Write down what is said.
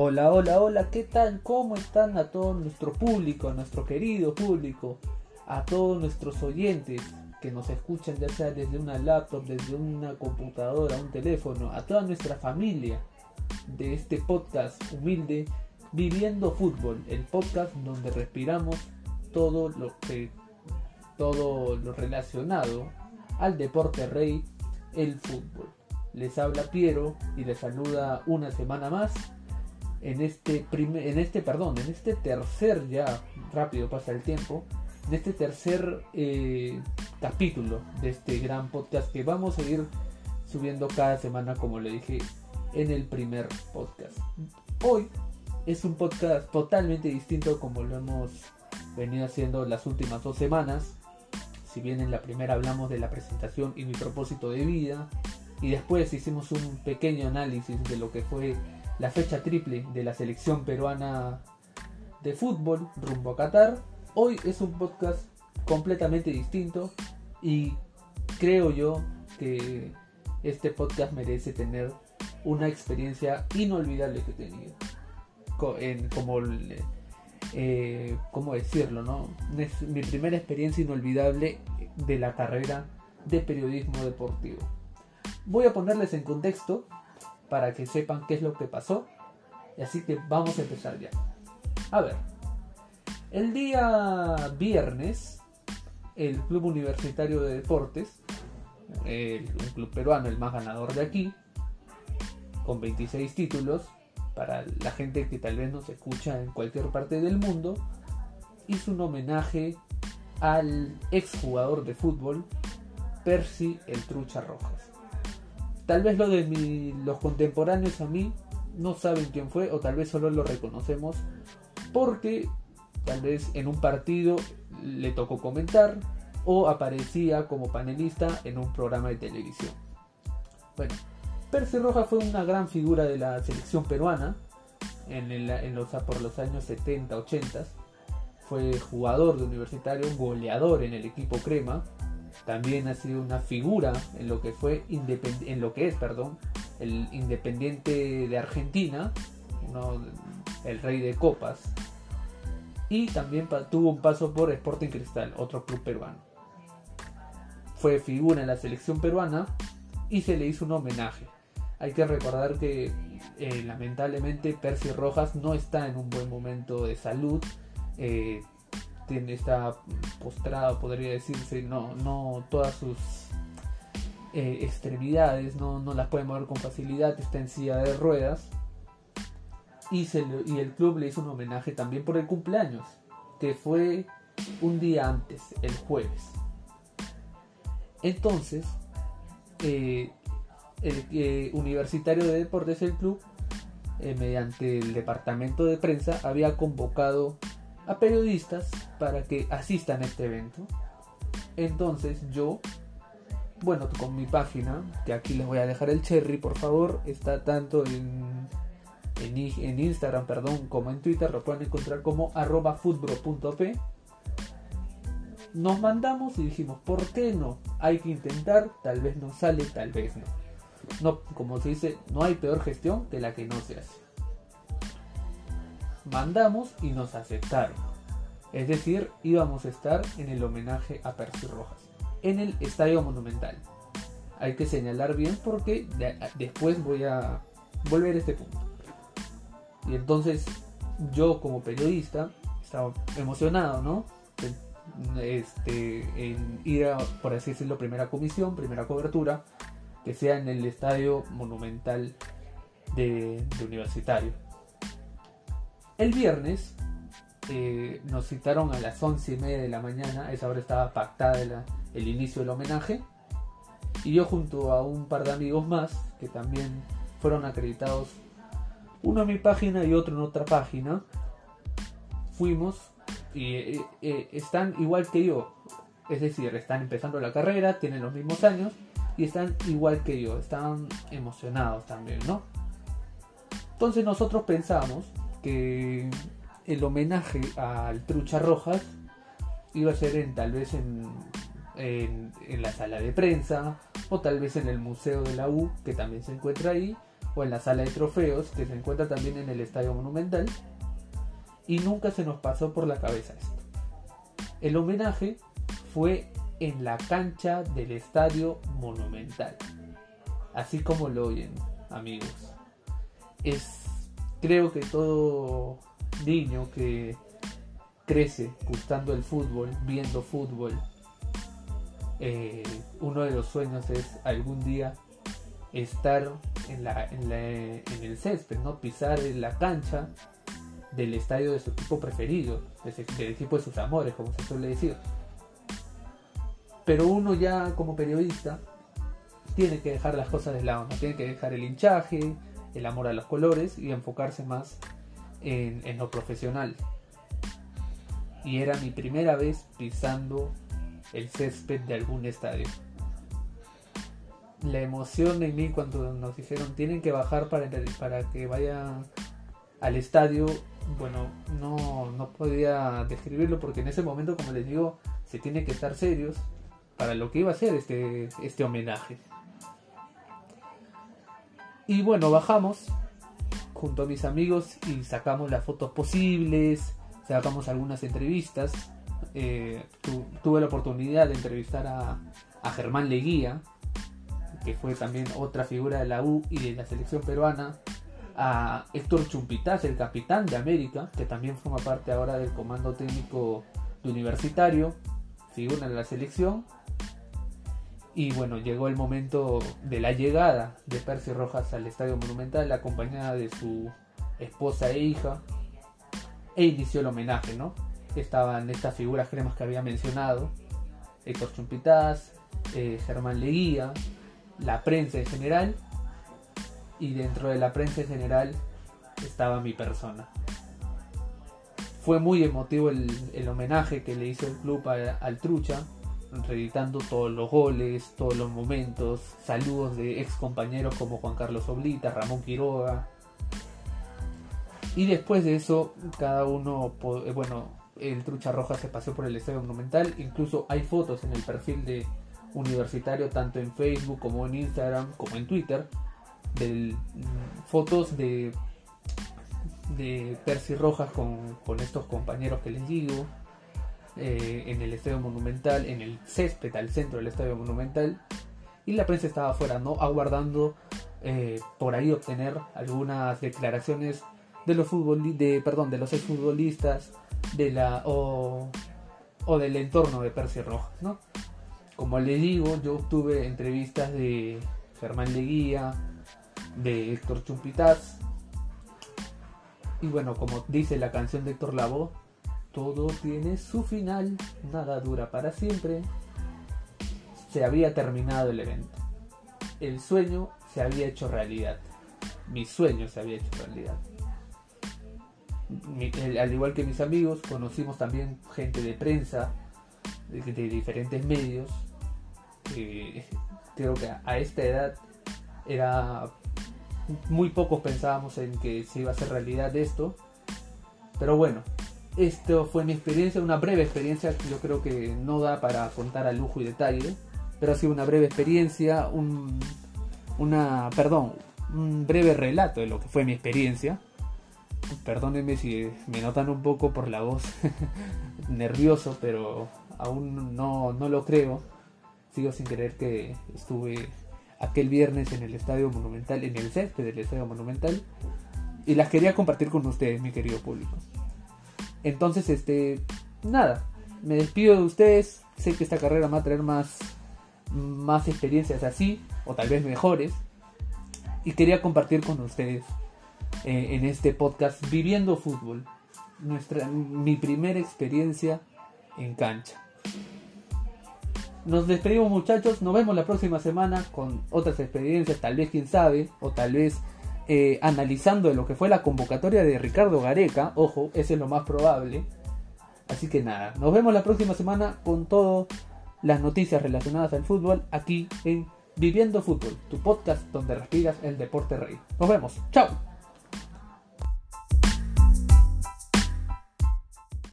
Hola, hola, hola, ¿qué tal? ¿Cómo están a todo nuestro público, a nuestro querido público, a todos nuestros oyentes que nos escuchan ya sea desde una laptop, desde una computadora, un teléfono, a toda nuestra familia de este podcast humilde Viviendo Fútbol, el podcast donde respiramos todo lo que todo lo relacionado al deporte rey, el fútbol. Les habla Piero y les saluda una semana más en este primer, en este perdón, en este tercer ya rápido pasa el tiempo, en este tercer eh, capítulo de este gran podcast que vamos a ir subiendo cada semana como le dije en el primer podcast. Hoy es un podcast totalmente distinto como lo hemos venido haciendo las últimas dos semanas. Si bien en la primera hablamos de la presentación y mi propósito de vida, y después hicimos un pequeño análisis de lo que fue la fecha triple de la selección peruana de fútbol rumbo a Qatar. Hoy es un podcast completamente distinto y creo yo que este podcast merece tener una experiencia inolvidable que he tenido. En, como, eh, ¿Cómo decirlo? No? Es mi primera experiencia inolvidable de la carrera de periodismo deportivo. Voy a ponerles en contexto para que sepan qué es lo que pasó. Así que vamos a empezar ya. A ver, el día viernes, el Club Universitario de Deportes, el, club peruano, el más ganador de aquí, con 26 títulos, para la gente que tal vez nos escucha en cualquier parte del mundo, hizo un homenaje al exjugador de fútbol, Percy el Trucha Rojas. Tal vez lo de los contemporáneos a mí no saben quién fue o tal vez solo lo reconocemos porque tal vez en un partido le tocó comentar o aparecía como panelista en un programa de televisión. Bueno, Percy Roja fue una gran figura de la selección peruana en, los, por los años 70, 80. Fue jugador de universitario, goleador en el equipo Crema, también ha sido una figura en lo que fue en lo que es, perdón, el Independiente de Argentina, el rey de copas. Y también tuvo un paso por Sporting Cristal, otro club peruano. Fue figura en la selección peruana y se le hizo un homenaje. Hay que recordar que eh, lamentablemente Percy Rojas no está en un buen momento de salud. Eh, tiene, está postrado, podría decirse, no, no todas sus eh, extremidades no, no, las puede mover con facilidad, está en silla de ruedas. Y, se y el club le hizo un homenaje también por el cumpleaños, que fue un día antes, el jueves. Entonces, eh, el eh, Universitario de Deportes, el club, mediante el departamento de prensa, había convocado a periodistas para que asistan a este evento. Entonces yo, bueno, con mi página, que aquí les voy a dejar el cherry, por favor, está tanto en, en, Instagram, perdón, como en Twitter, lo pueden encontrar como arroba Nos mandamos y dijimos, ¿por qué no? Hay que intentar, tal vez no sale, tal vez no. No, como se dice, no hay peor gestión que la que no se hace mandamos y nos aceptaron. Es decir, íbamos a estar en el homenaje a Percy Rojas, en el Estadio Monumental. Hay que señalar bien porque después voy a volver a este punto. Y entonces yo como periodista estaba emocionado, ¿no? Este, en ir a, por así decirlo, primera comisión, primera cobertura, que sea en el Estadio Monumental de Universitario. El viernes eh, nos citaron a las once y media de la mañana, esa hora estaba pactada el inicio del homenaje. Y yo junto a un par de amigos más, que también fueron acreditados, uno en mi página y otro en otra página, fuimos y eh, eh, están igual que yo. Es decir, están empezando la carrera, tienen los mismos años y están igual que yo, están emocionados también, ¿no? Entonces nosotros pensamos que el homenaje al Trucha Rojas iba a ser en, tal vez en, en, la sala de prensa o tal vez en el Museo de la U, que también se encuentra ahí, o en la sala de trofeos, que se encuentra también en el Estadio Monumental, y nunca se nos pasó por la cabeza esto. El homenaje fue en la cancha del Estadio Monumental, así como lo oyen, amigos. Es, creo que todo niño que crece gustando el fútbol, viendo fútbol, eh, uno de los sueños es algún día estar en, la, en, en, el césped, ¿no? pisar en la cancha del estadio de su equipo preferido, del equipo de sus amores, como se suele decir. Pero uno ya como periodista tiene que dejar las cosas de lado, ¿no? tiene que dejar el hinchaje, el amor a los colores y enfocarse más en, lo profesional. Y era mi primera vez pisando el césped de algún estadio. La emoción en mí cuando nos dijeron tienen que bajar para, para que vayan al estadio, bueno, no, no podía describirlo porque en ese momento, como les digo, se tiene que estar serios para lo que iba a ser este, este homenaje. Y bueno, bajamos junto a mis amigos y sacamos las fotos posibles, sacamos algunas entrevistas eh, tuve la oportunidad de entrevistar a, Germán Leguía, que fue también otra figura de la U y de la selección peruana, a Héctor Chumpitaz, el capitán de América, que también forma parte ahora del comando técnico de universitario, figura de la selección. Y bueno, llegó el momento de la llegada de Percy Rojas al Estadio Monumental, acompañada de su esposa e hija, e inició el homenaje, ¿no? estaban estas figuras cremas que había mencionado, Héctor Chumpitaz, eh, Germán Leguía, la prensa en general, y dentro de la prensa en general estaba mi persona. Fue muy emotivo el, homenaje que le hizo el club al Trucha, reeditando todos los goles, todos los momentos, saludos de ex compañeros como Juan Carlos Oblita, Ramón Quiroga. Y después de eso, cada uno, eh, bueno, el Trucha Roja se paseó por el Estadio Monumental. Incluso hay fotos en el perfil de Universitario, tanto en Facebook como en Instagram, como en Twitter, de mm, fotos de, de Percy Rojas con, estos compañeros que les digo. Eh, en el Estadio Monumental, en el césped al centro del Estadio Monumental. Y la prensa estaba afuera, ¿no? Aguardando eh, por ahí obtener algunas declaraciones de los de, perdón, de los exfutbolistas de la o, del entorno de Percy Rojas, ¿no? Como le digo, yo obtuve entrevistas de Germán Leguía, de Héctor Chumpitaz. Y bueno, como dice la canción de Héctor Lavoe, todo tiene su final, nada dura para siempre. Se había terminado el evento. El sueño se había hecho realidad. Mi sueño se había hecho realidad al igual que mis amigos, conocimos también gente de prensa, de, diferentes medios. creo que a esta edad era muy pocos pensábamos en que se iba a hacer realidad esto. Pero bueno, esto fue mi experiencia, una breve experiencia yo creo que no da para contar a lujo y detalle, pero ha sido una breve experiencia, un, una, perdón, un breve relato de lo que fue mi experiencia. Perdónenme si me notan un poco por la voz nervioso, pero aún no, no lo creo. Sigo sin creer que estuve aquel viernes en el Estadio Monumental, en el césped del Estadio Monumental, y las quería compartir con ustedes, mi querido público. Entonces, este, nada, me despido de ustedes. Sé que esta carrera va a traer más, más experiencias así, o tal vez mejores, y quería compartir con ustedes eh, en este podcast Viviendo Fútbol. Nuestra, mi primera experiencia en cancha. Nos despedimos muchachos, nos vemos la próxima semana con otras experiencias, tal vez quién sabe, o tal vez eh, analizando lo que fue la convocatoria de Ricardo Gareca, ojo, ese es lo más probable. Así que nada, nos vemos la próxima semana con todas las noticias relacionadas al fútbol aquí en Viviendo Fútbol, tu podcast donde respiras el deporte rey. Nos vemos, chao.